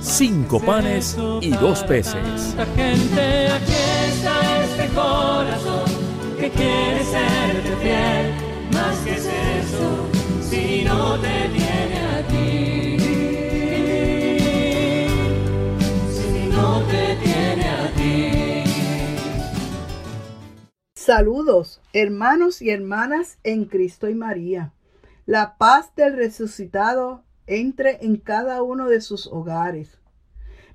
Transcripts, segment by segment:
cinco panes y dos peces. Gente, aquí está este corazón que quiere serte fiel. Más que es eso, si no te tiene a ti. Si no te tiene a ti. Saludos, hermanos y hermanas en Cristo y María. La paz del resucitado entre en cada uno de sus hogares.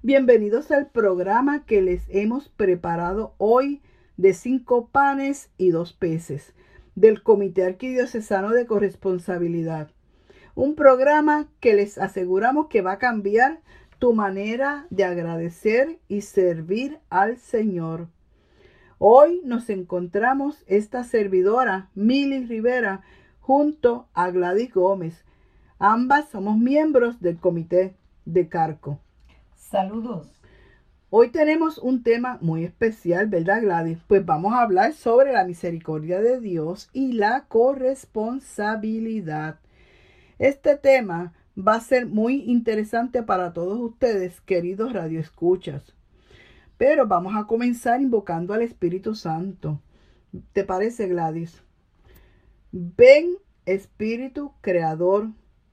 Bienvenidos al programa que les hemos preparado hoy de cinco panes y dos peces del Comité Arquidiocesano de Corresponsabilidad. Un programa que les aseguramos que va a cambiar tu manera de agradecer y servir al Señor. Hoy nos encontramos esta servidora, Mili Rivera, junto a Gladys Gómez. Ambas somos miembros del comité de Carco. Saludos. Hoy tenemos un tema muy especial, ¿verdad Gladys? Pues vamos a hablar sobre la misericordia de Dios y la corresponsabilidad. Este tema va a ser muy interesante para todos ustedes, queridos radioescuchas. Pero vamos a comenzar invocando al Espíritu Santo. ¿Te parece, Gladys? Ven, Espíritu Creador,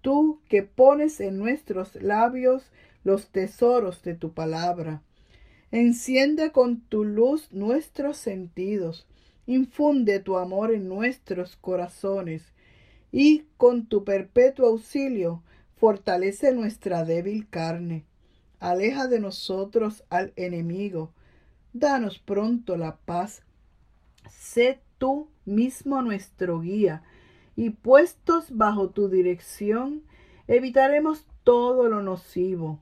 Tú que pones en nuestros labios los tesoros de tu palabra. Enciende con tu luz nuestros sentidos. Infunde tu amor en nuestros corazones. Y con tu perpetuo auxilio fortalece nuestra débil carne aleja de nosotros al enemigo. Danos pronto la paz. Sé tú mismo nuestro guía, y puestos bajo tu dirección, evitaremos todo lo nocivo.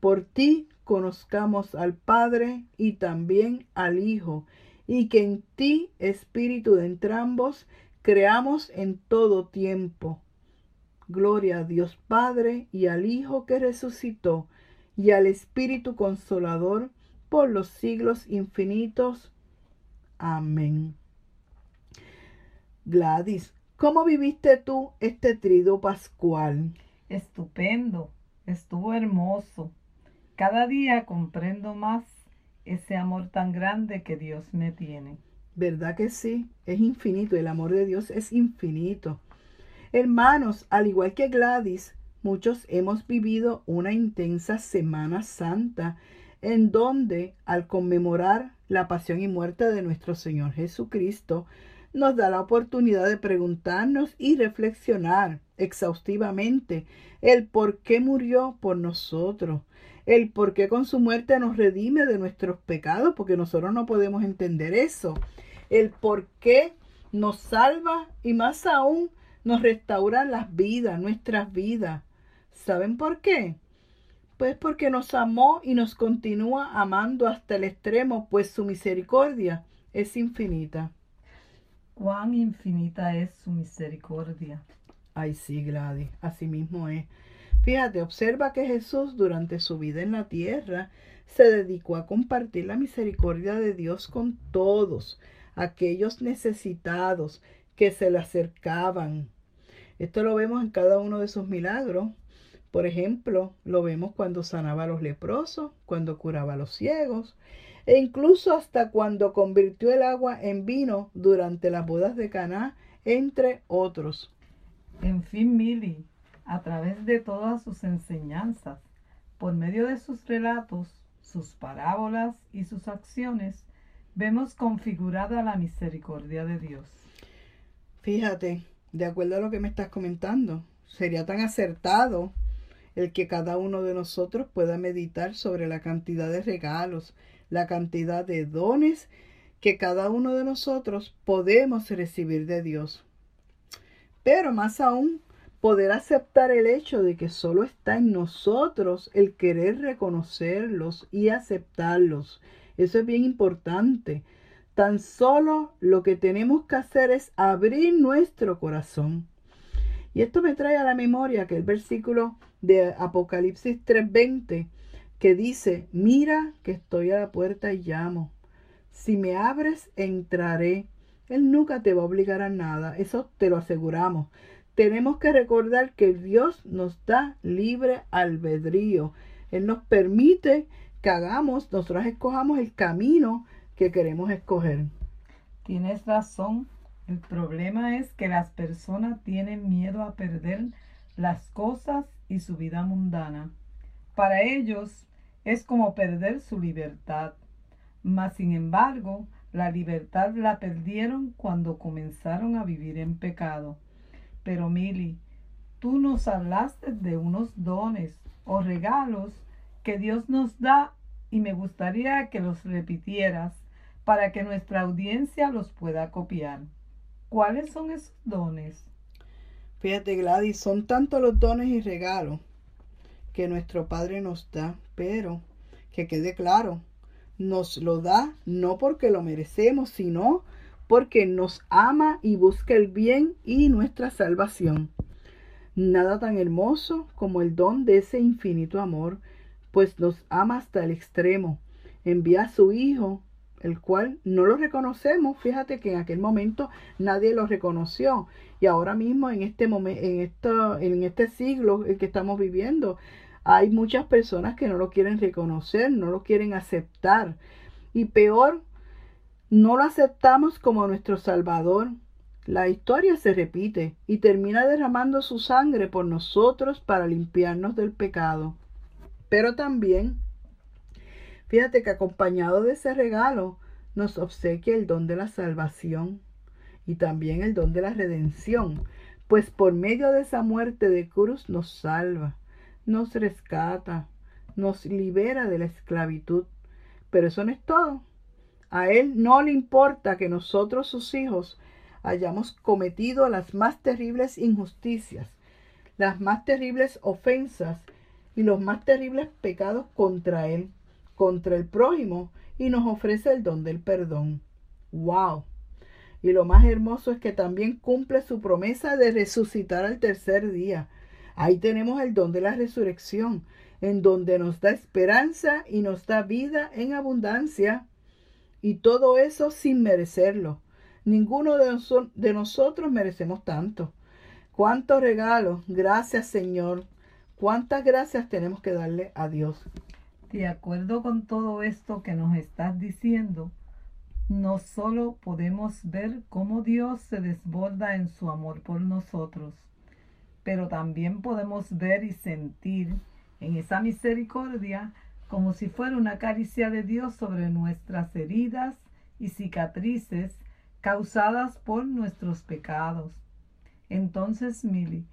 Por ti conozcamos al Padre y también al Hijo, y que en ti, Espíritu de entrambos, creamos en todo tiempo. Gloria a Dios Padre y al Hijo que resucitó y al Espíritu Consolador por los siglos infinitos. Amén. Gladys, ¿cómo viviste tú este trido pascual? Estupendo. Estuvo hermoso. Cada día comprendo más ese amor tan grande que Dios me tiene. ¿Verdad que sí? Es infinito. El amor de Dios es infinito. Hermanos, al igual que Gladys, muchos hemos vivido una intensa Semana Santa en donde al conmemorar la pasión y muerte de nuestro Señor Jesucristo, nos da la oportunidad de preguntarnos y reflexionar exhaustivamente el por qué murió por nosotros, el por qué con su muerte nos redime de nuestros pecados, porque nosotros no podemos entender eso, el por qué nos salva y más aún nos restaura las vidas, nuestras vidas. ¿Saben por qué? Pues porque nos amó y nos continúa amando hasta el extremo, pues su misericordia es infinita. Cuán infinita es su misericordia. Ay, sí, Gladys, así mismo es. Fíjate, observa que Jesús durante su vida en la tierra se dedicó a compartir la misericordia de Dios con todos aquellos necesitados que se le acercaban. Esto lo vemos en cada uno de sus milagros. Por ejemplo, lo vemos cuando sanaba a los leprosos, cuando curaba a los ciegos, e incluso hasta cuando convirtió el agua en vino durante las bodas de Caná, entre otros. En fin, Mili, a través de todas sus enseñanzas, por medio de sus relatos, sus parábolas y sus acciones, vemos configurada la misericordia de Dios. Fíjate, de acuerdo a lo que me estás comentando, sería tan acertado el que cada uno de nosotros pueda meditar sobre la cantidad de regalos, la cantidad de dones que cada uno de nosotros podemos recibir de Dios. Pero más aún, poder aceptar el hecho de que solo está en nosotros el querer reconocerlos y aceptarlos. Eso es bien importante. Tan solo lo que tenemos que hacer es abrir nuestro corazón. Y esto me trae a la memoria que el versículo de Apocalipsis 3:20 que dice, mira que estoy a la puerta y llamo. Si me abres, entraré. Él nunca te va a obligar a nada, eso te lo aseguramos. Tenemos que recordar que Dios nos da libre albedrío. Él nos permite que hagamos, nosotros escojamos el camino que queremos escoger. Tienes razón. El problema es que las personas tienen miedo a perder las cosas y su vida mundana. Para ellos es como perder su libertad. Mas, sin embargo, la libertad la perdieron cuando comenzaron a vivir en pecado. Pero, Mili, tú nos hablaste de unos dones o regalos que Dios nos da y me gustaría que los repitieras para que nuestra audiencia los pueda copiar. ¿Cuáles son esos dones? Fíjate, Gladys, son tantos los dones y regalos que nuestro Padre nos da, pero que quede claro, nos lo da no porque lo merecemos, sino porque nos ama y busca el bien y nuestra salvación. Nada tan hermoso como el don de ese infinito amor, pues nos ama hasta el extremo. Envía a su Hijo, el cual no lo reconocemos. Fíjate que en aquel momento nadie lo reconoció. Y ahora mismo, en este, momento, en, en este siglo en que estamos viviendo, hay muchas personas que no lo quieren reconocer, no lo quieren aceptar. Y peor, no lo aceptamos como nuestro Salvador. La historia se repite y termina derramando su sangre por nosotros para limpiarnos del pecado. Pero también, fíjate que acompañado de ese regalo nos obsequia el don de la salvación y también el don de la redención, pues por medio de esa muerte de cruz nos salva nos rescata, nos libera de la esclavitud. Pero eso no es todo. A Él no le importa que nosotros, sus hijos, hayamos cometido las más terribles injusticias, las más terribles ofensas y los más terribles pecados contra Él, contra el prójimo, y nos ofrece el don del perdón. ¡Wow! Y lo más hermoso es que también cumple su promesa de resucitar al tercer día Ahí tenemos el don de la resurrección, en donde nos da esperanza y nos da vida en abundancia. Y todo eso sin merecerlo. Ninguno de, nosotros merecemos tanto. Cuántos regalos. Gracias Señor. Cuántas gracias tenemos que darle a Dios. De acuerdo con todo esto que nos estás diciendo, no solo podemos ver cómo Dios se desborda en su amor por nosotros, pero también podemos ver y sentir en esa misericordia como si fuera una caricia de Dios sobre nuestras heridas y cicatrices causadas por nuestros pecados. Entonces, Mili,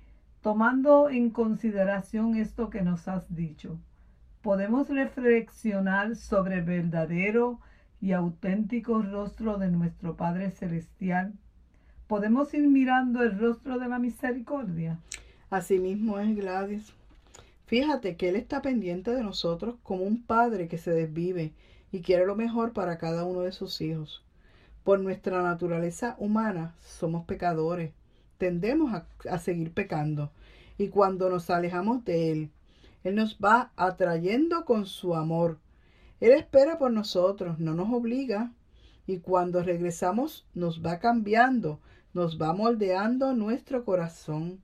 tomando en consideración esto que nos has dicho, podemos reflexionar sobre el verdadero y auténtico rostro de nuestro Padre Celestial. Podemos ir mirando el rostro de la misericordia. Asimismo es Gladys. Fíjate que Él está pendiente de nosotros como un padre que se desvive y quiere lo mejor para cada uno de sus hijos. Por nuestra naturaleza humana somos pecadores, tendemos a, a seguir pecando y cuando nos alejamos de Él, Él nos va atrayendo con su amor. Él espera por nosotros, no nos obliga y cuando regresamos nos va cambiando, nos va moldeando nuestro corazón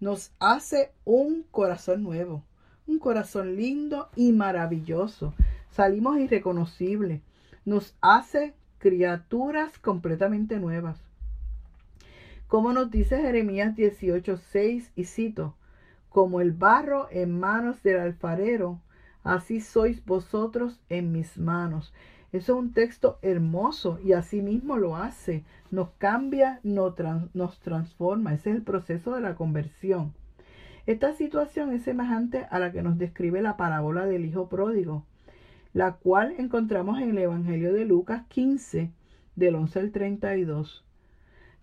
nos hace un corazón nuevo, un corazón lindo y maravilloso. Salimos irreconocibles. Nos hace criaturas completamente nuevas. Como nos dice Jeremías 18:6 y cito, como el barro en manos del alfarero, así sois vosotros en mis manos. Eso es un texto hermoso y así mismo lo hace. Nos cambia, nos, nos transforma. Ese es el proceso de la conversión. Esta situación es semejante a la que nos describe la parábola del Hijo Pródigo, la cual encontramos en el Evangelio de Lucas 15, del 11 al 32.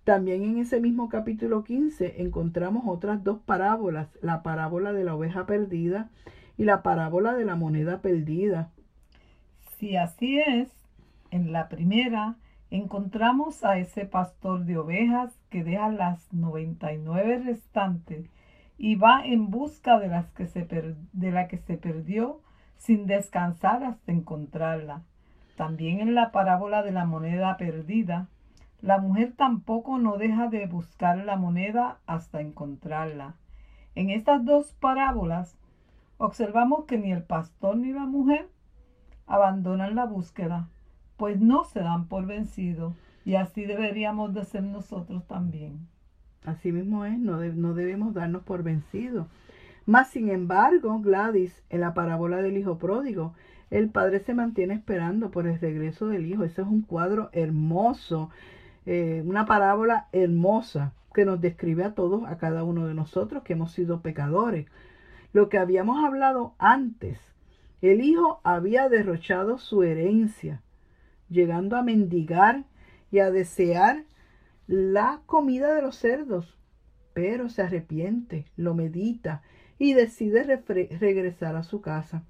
También en ese mismo capítulo 15 encontramos otras dos parábolas, la parábola de la oveja perdida y la parábola de la moneda perdida. Si así es, en la primera encontramos a ese pastor de ovejas que deja las 99 restantes y va en busca de, las que se de la que se perdió sin descansar hasta encontrarla. También en la parábola de la moneda perdida, la mujer tampoco no deja de buscar la moneda hasta encontrarla. En estas dos parábolas observamos que ni el pastor ni la mujer abandonan la búsqueda, pues no se dan por vencidos, y así deberíamos de ser nosotros también. Así mismo es, no, no debemos darnos por vencidos. Más sin embargo, Gladys, en la parábola del hijo pródigo, el padre se mantiene esperando por el regreso del hijo. Ese es un cuadro hermoso, eh, una parábola hermosa que nos describe a todos, a cada uno de nosotros que hemos sido pecadores. Lo que habíamos hablado antes, el hijo había derrochado su herencia, llegando a mendigar y a desear la comida de los cerdos, pero se arrepiente, lo medita y decide regresar a su casa.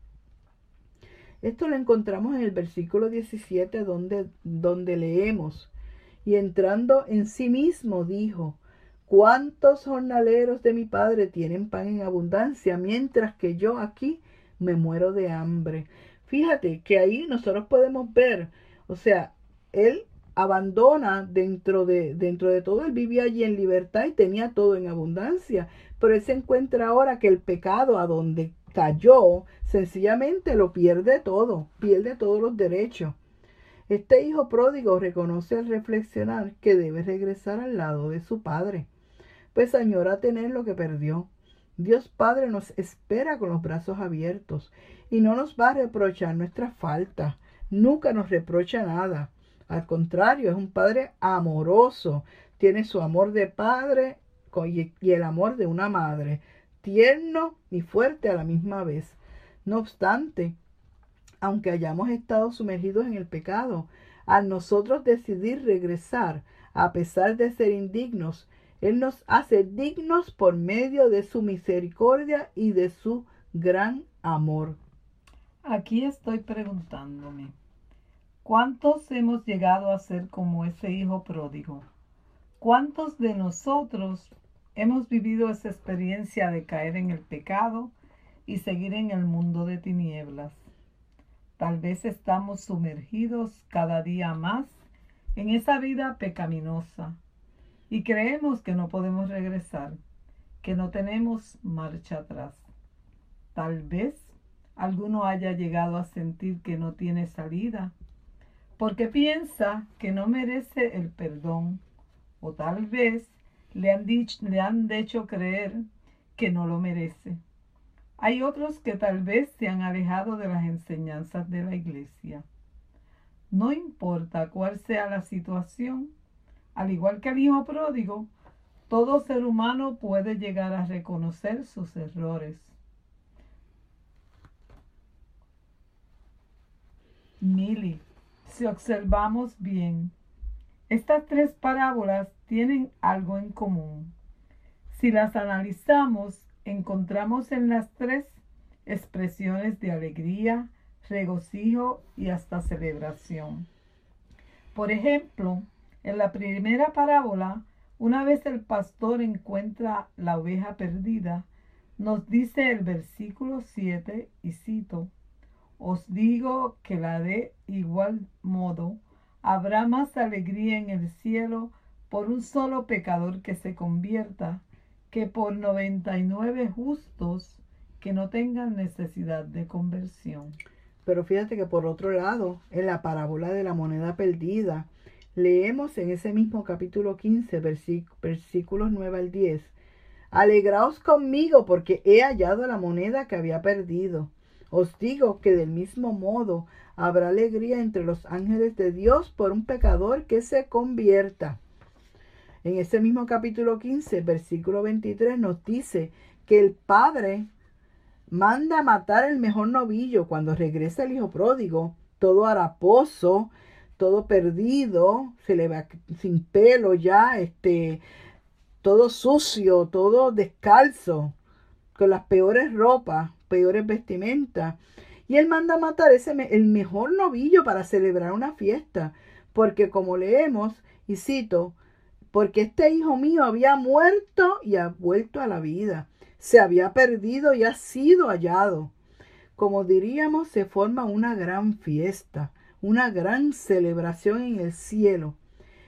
Esto lo encontramos en el versículo 17 donde, donde leemos, y entrando en sí mismo dijo, ¿cuántos jornaleros de mi padre tienen pan en abundancia, mientras que yo aquí me muero de hambre? Fíjate que ahí nosotros podemos ver, o sea, él abandona dentro de, dentro de todo, él vivía allí en libertad y tenía todo en abundancia, pero él se encuentra ahora que el pecado a donde cayó, sencillamente lo pierde todo, pierde todos los derechos. Este hijo pródigo reconoce al reflexionar que debe regresar al lado de su padre, pues añora tener lo que perdió. Dios Padre nos espera con los brazos abiertos y no nos va a reprochar nuestras faltas, nunca nos reprocha nada. Al contrario, es un padre amoroso. Tiene su amor de padre y el amor de una madre, tierno y fuerte a la misma vez. No obstante, aunque hayamos estado sumergidos en el pecado, al nosotros decidir regresar, a pesar de ser indignos, Él nos hace dignos por medio de su misericordia y de su gran amor. Aquí estoy preguntándome. ¿Cuántos hemos llegado a ser como ese hijo pródigo? ¿Cuántos de nosotros hemos vivido esa experiencia de caer en el pecado y seguir en el mundo de tinieblas? Tal vez estamos sumergidos cada día más en esa vida pecaminosa y creemos que no podemos regresar, que no tenemos marcha atrás. Tal vez alguno haya llegado a sentir que no tiene salida porque piensa que no merece el perdón o tal vez le han, dicho, le han hecho creer que no lo merece. Hay otros que tal vez se han alejado de las enseñanzas de la iglesia. No importa cuál sea la situación, al igual que el hijo pródigo, todo ser humano puede llegar a reconocer sus errores. Mili si observamos bien, estas tres parábolas tienen algo en común. Si las analizamos, encontramos en las tres expresiones de alegría, regocijo y hasta celebración. Por ejemplo, en la primera parábola, una vez el pastor encuentra la oveja perdida, nos dice el versículo 7, y cito, os digo que la de igual modo habrá más alegría en el cielo por un solo pecador que se convierta que por noventa y nueve justos que no tengan necesidad de conversión. Pero fíjate que por otro lado, en la parábola de la moneda perdida, leemos en ese mismo capítulo 15, versículos 9 al 10, Alegraos conmigo porque he hallado la moneda que había perdido. Os digo que del mismo modo habrá alegría entre los ángeles de Dios por un pecador que se convierta. En ese mismo capítulo 15, versículo 23, nos dice que el Padre manda matar el mejor novillo. Cuando regresa el hijo pródigo, todo haraposo, todo perdido, se le va sin pelo ya, este, todo sucio, todo descalzo, con las peores ropas, peores vestimentas. Y él manda matar ese, el mejor novillo para celebrar una fiesta, porque como leemos, y cito, porque este hijo mío había muerto y ha vuelto a la vida, se había perdido y ha sido hallado. Como diríamos, se forma una gran fiesta una gran celebración en el cielo.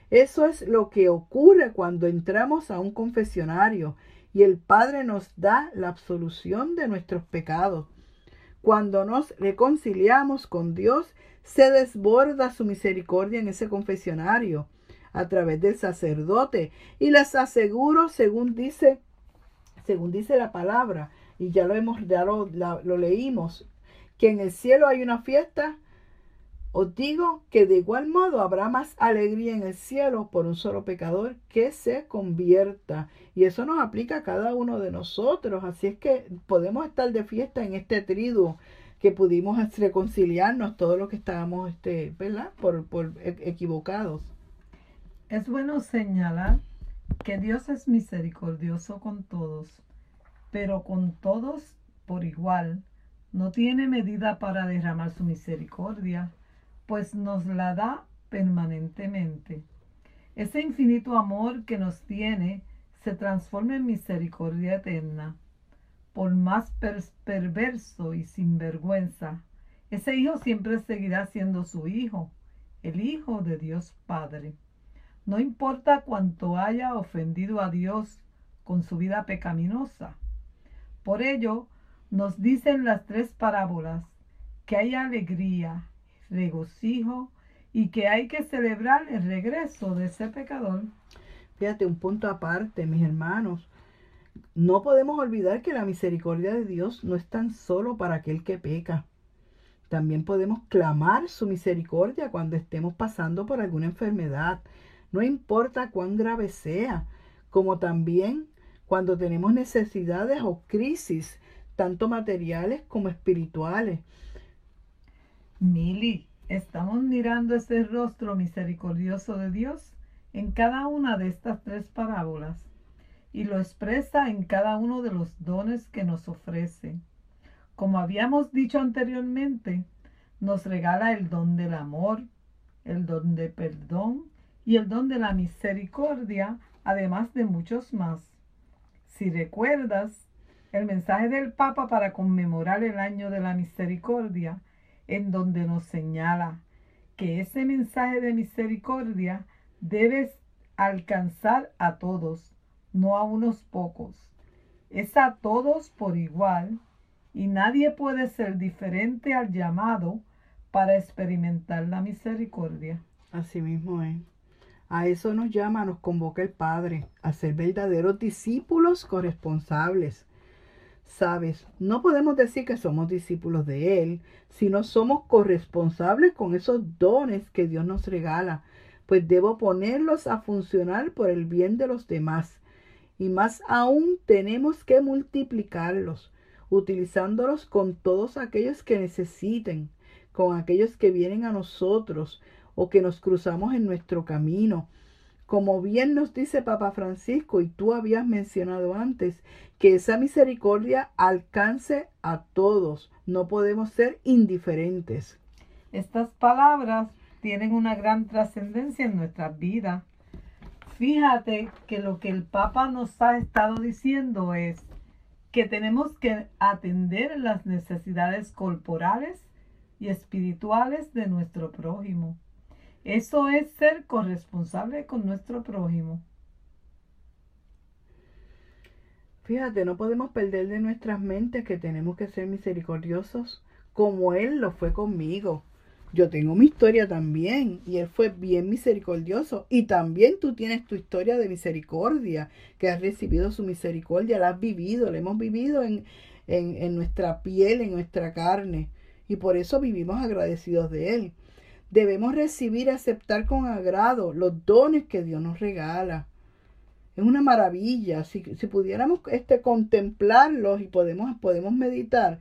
Eso es lo que ocurre cuando entramos a un confesionario y el Padre nos da la absolución de nuestros pecados. Cuando nos reconciliamos con Dios, se desborda su misericordia en ese confesionario a través del sacerdote y les aseguro, según dice, según dice la palabra, y ya lo hemos, ya lo, lo leímos, que en el cielo hay una fiesta os digo que de igual modo habrá más alegría en el cielo por un solo pecador que se convierta. Y eso nos aplica a cada uno de nosotros. Así es que podemos estar de fiesta en este triduo que pudimos reconciliarnos todos los que estábamos, este, ¿verdad? Por, por e, equivocados. Es bueno señalar que Dios es misericordioso con todos, pero con todos por igual. No tiene medida para derramar su misericordia pues nos la da permanentemente. Ese infinito amor que nos tiene se transforma en misericordia eterna. Por más perverso y sinvergüenza, ese hijo siempre seguirá siendo su hijo, el hijo de Dios Padre. No importa cuánto haya ofendido a Dios con su vida pecaminosa. Por ello, nos dicen las tres parábolas que hay alegría, regocijo y que hay que celebrar el regreso de ese pecador. Fíjate, un punto aparte, mis hermanos. No podemos olvidar que la misericordia de Dios no es tan solo para aquel que peca. También podemos clamar su misericordia cuando estemos pasando por alguna enfermedad, no importa cuán grave sea, como también cuando tenemos necesidades o crisis, tanto materiales como espirituales. Mili, estamos mirando ese rostro misericordioso de Dios en cada una de estas tres parábolas y lo expresa en cada uno de los dones que nos ofrece. Como habíamos dicho anteriormente, nos regala el don del amor, el don de perdón y el don de la misericordia, además de muchos más. Si recuerdas, el mensaje del Papa para conmemorar el año de la misericordia en donde nos señala que ese mensaje de misericordia debe alcanzar a todos, no a unos pocos. Es a todos por igual y nadie puede ser diferente al llamado para experimentar la misericordia. Así mismo es. A eso nos llama, nos convoca el Padre, a ser verdaderos discípulos corresponsables Sabes, no podemos decir que somos discípulos de Él, sino somos corresponsables con esos dones que Dios nos regala, pues debo ponerlos a funcionar por el bien de los demás. Y más aún tenemos que multiplicarlos, utilizándolos con todos aquellos que necesiten, con aquellos que vienen a nosotros o que nos cruzamos en nuestro camino, como bien nos dice Papa Francisco y tú habías mencionado antes, que esa misericordia alcance a todos. No podemos ser indiferentes. Estas palabras tienen una gran trascendencia en nuestra vida. Fíjate que lo que el Papa nos ha estado diciendo es que tenemos que atender las necesidades corporales y espirituales de nuestro prójimo. Eso es ser corresponsable con nuestro prójimo. Fíjate, no podemos perder de nuestras mentes que tenemos que ser misericordiosos como Él lo fue conmigo. Yo tengo mi historia también y Él fue bien misericordioso. Y también tú tienes tu historia de misericordia, que has recibido su misericordia, la has vivido, la hemos vivido en, en, nuestra piel, en nuestra carne, y por eso vivimos agradecidos de Él. Debemos recibir y aceptar con agrado los dones que Dios nos regala. Es una maravilla. Si, si pudiéramos este, contemplarlos y podemos, podemos meditar,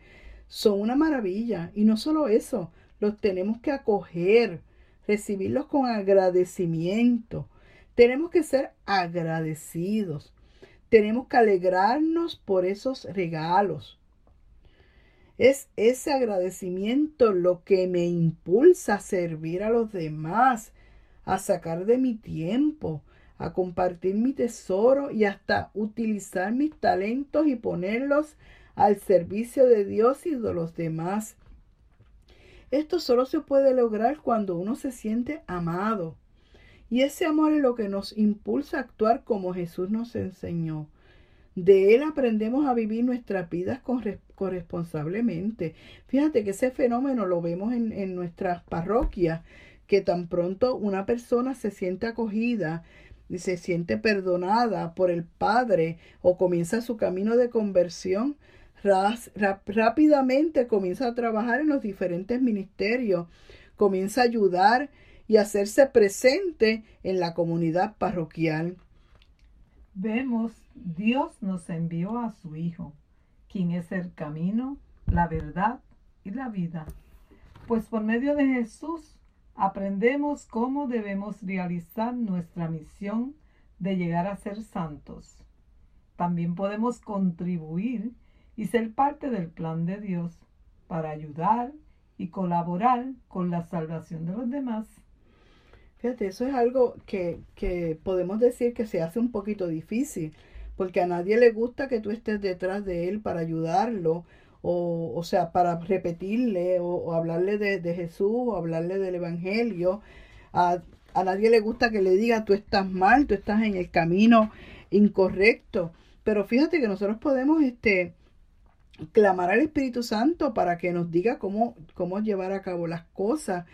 son una maravilla. Y no solo eso, los tenemos que acoger, recibirlos con agradecimiento. Tenemos que ser agradecidos. Tenemos que alegrarnos por esos regalos. Es ese agradecimiento lo que me impulsa a servir a los demás, a sacar de mi tiempo, a compartir mi tesoro y hasta utilizar mis talentos y ponerlos al servicio de Dios y de los demás. Esto solo se puede lograr cuando uno se siente amado. Y ese amor es lo que nos impulsa a actuar como Jesús nos enseñó. De Él aprendemos a vivir nuestras vidas corresponsablemente. Fíjate que ese fenómeno lo vemos en, en nuestras parroquias, que tan pronto una persona se siente acogida y se siente perdonada por el Padre o comienza su camino de conversión, rápidamente comienza a trabajar en los diferentes ministerios, comienza a ayudar y hacerse presente en la comunidad parroquial. Vemos, Dios nos envió a su Hijo, quien es el camino, la verdad y la vida. Pues por medio de Jesús aprendemos cómo debemos realizar nuestra misión de llegar a ser santos. También podemos contribuir y ser parte del plan de Dios para ayudar y colaborar con la salvación de los demás. Fíjate, eso es algo que, que podemos decir que se hace un poquito difícil, porque a nadie le gusta que tú estés detrás de él para ayudarlo, o, o sea, para repetirle, o, hablarle de, de, Jesús, o hablarle del Evangelio. A, a nadie le gusta que le diga, tú estás mal, tú estás en el camino incorrecto. Pero fíjate que nosotros podemos este, clamar al Espíritu Santo para que nos diga cómo, cómo llevar a cabo las cosas,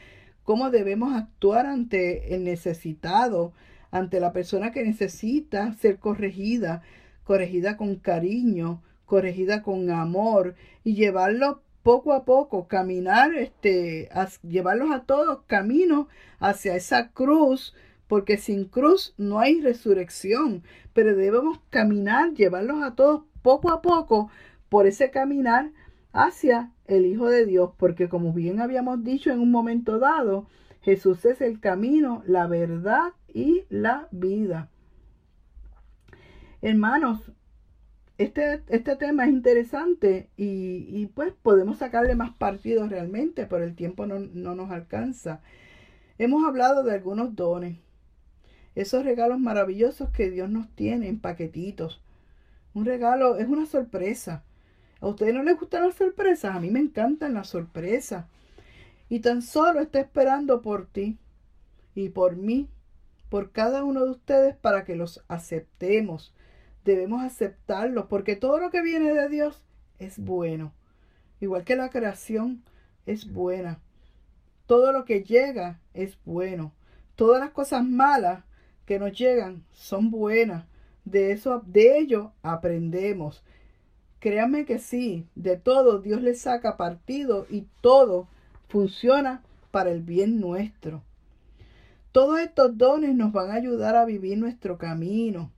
cómo debemos actuar ante el necesitado, ante la persona que necesita ser corregida, corregida con cariño, corregida con amor y llevarlo poco a poco, caminar, este, llevarlos a todos camino hacia esa cruz, porque sin cruz no hay resurrección, pero debemos caminar, llevarlos a todos poco a poco por ese caminar hacia el Hijo de Dios, porque como bien habíamos dicho en un momento dado, Jesús es el camino, la verdad y la vida. Hermanos, este, este tema es interesante y, y, pues podemos sacarle más partido realmente, pero el tiempo no, no nos alcanza. Hemos hablado de algunos dones, esos regalos maravillosos que Dios nos tiene en paquetitos. Un regalo es una sorpresa ¿A ustedes no les gustan las sorpresas? A mí me encantan las sorpresas. Y tan solo está esperando por ti y por mí, por cada uno de ustedes para que los aceptemos. Debemos aceptarlos porque todo lo que viene de Dios es bueno. Igual que la creación es buena. Todo lo que llega es bueno. Todas las cosas malas que nos llegan son buenas. De eso, de ello aprendemos. Créanme que sí, de todo Dios le saca partido y todo funciona para el bien nuestro. Todos estos dones nos van a ayudar a vivir nuestro camino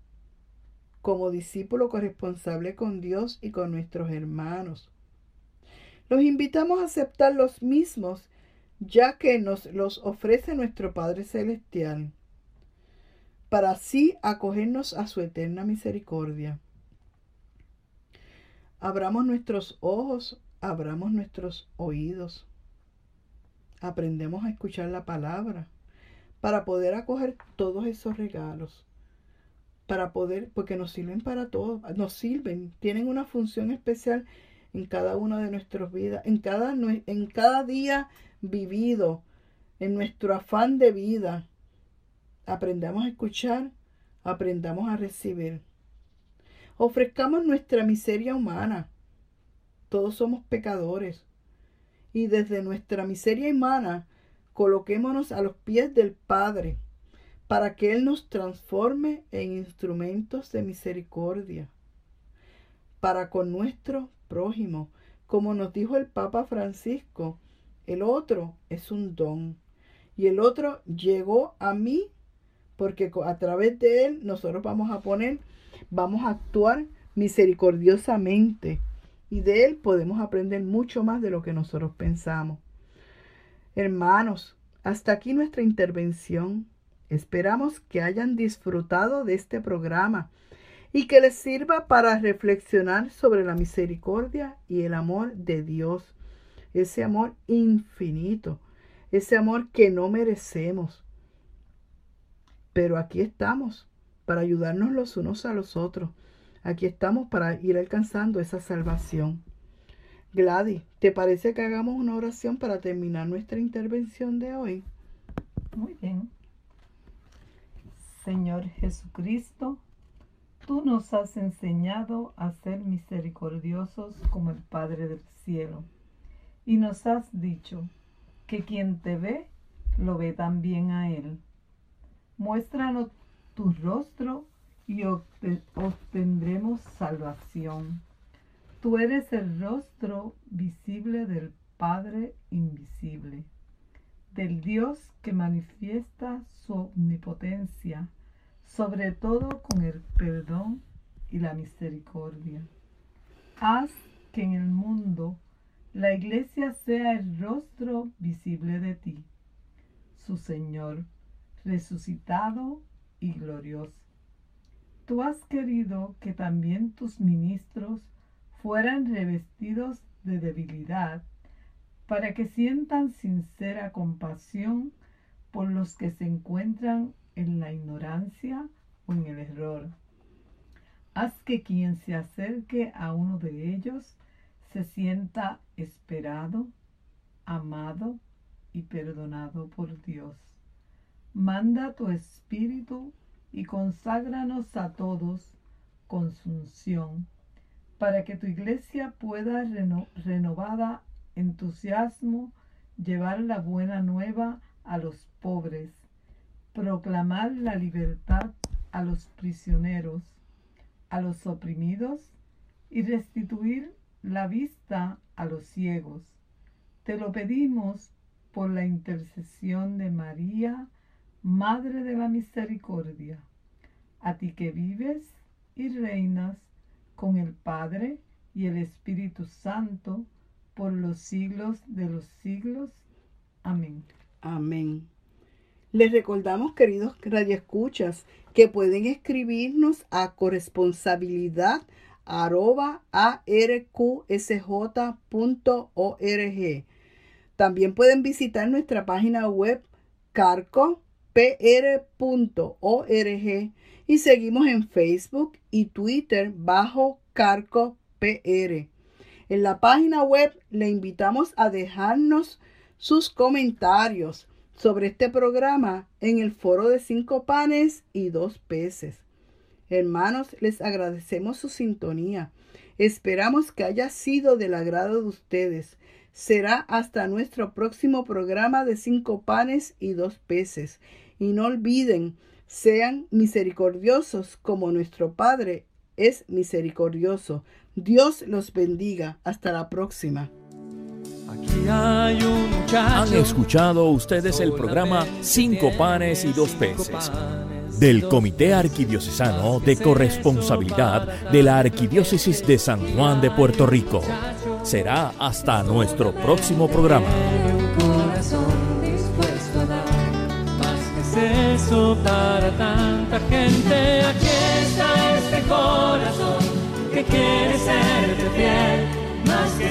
como discípulo corresponsable con Dios y con nuestros hermanos. Los invitamos a aceptar los mismos ya que nos los ofrece nuestro Padre Celestial, para así acogernos a su eterna misericordia. Abramos nuestros ojos, abramos nuestros oídos. Aprendemos a escuchar la palabra para poder acoger todos esos regalos. Para poder, porque nos sirven para todo, nos sirven, tienen una función especial en cada una de nuestras vidas, en cada, en cada día vivido, en nuestro afán de vida. Aprendamos a escuchar, aprendamos a recibir. Ofrezcamos nuestra miseria humana. Todos somos pecadores. Y desde nuestra miseria humana, coloquémonos a los pies del Padre, para que Él nos transforme en instrumentos de misericordia, para con nuestro prójimo. Como nos dijo el Papa Francisco, el otro es un don. Y el otro llegó a mí porque a través de él nosotros vamos a poner, vamos a actuar misericordiosamente. Y de él podemos aprender mucho más de lo que nosotros pensamos. Hermanos, hasta aquí nuestra intervención. Esperamos que hayan disfrutado de este programa y que les sirva para reflexionar sobre la misericordia y el amor de Dios, ese amor infinito, ese amor que no merecemos. Pero aquí estamos para ayudarnos los unos a los otros. Aquí estamos para ir alcanzando esa salvación. Gladys, ¿te parece que hagamos una oración para terminar nuestra intervención de hoy? Muy bien. Señor Jesucristo, tú nos has enseñado a ser misericordiosos como el Padre del cielo. Y nos has dicho que quien te ve, lo ve también a Él. Muéstranos tu rostro y obtendremos salvación. Tú eres el rostro visible del Padre invisible, del Dios que manifiesta su omnipotencia, sobre todo con el perdón y la misericordia. Haz que en el mundo la iglesia sea el rostro visible de ti, su Señor, resucitado y glorioso. Tú has querido que también tus ministros fueran revestidos de debilidad, para que sientan sincera compasión por los que se encuentran en la ignorancia o en el error. Haz que quien se acerque a uno de ellos se sienta esperado, amado y perdonado por Dios. Manda tu espíritu y conságranos a todos con unción para que tu iglesia pueda renovada entusiasmo llevar la buena nueva a los pobres, proclamar la libertad a los prisioneros, a los oprimidos y restituir la vista a los ciegos. Te lo pedimos por la intercesión de María, Madre de la Misericordia, a ti que vives y reinas con el Padre y el Espíritu Santo, por los siglos de los siglos. Amén. Amén. Les recordamos, queridos radioescuchas, que pueden escribirnos a corresponsabilidad También pueden visitar nuestra página web carcopr.org y seguimos en Facebook y Twitter bajo Carco PR. En la página web le invitamos a dejarnos sus comentarios sobre este programa en el foro de cinco panes y dos peces. Hermanos, les agradecemos su sintonía. Esperamos que haya sido del agrado de ustedes. Será hasta nuestro próximo programa de cinco panes y dos peces. Y no olviden sean misericordiosos como nuestro Padre es misericordioso. Dios los bendiga. Hasta la próxima. Aquí hay un Han escuchado ustedes el programa Cinco panes y dos peces del Comité Arquidiocesano de Corresponsabilidad de la Arquidiócesis de San Juan de Puerto Rico. Será hasta nuestro próximo programa. eso para tanta gente aquí corazón que quiere serte fiel más que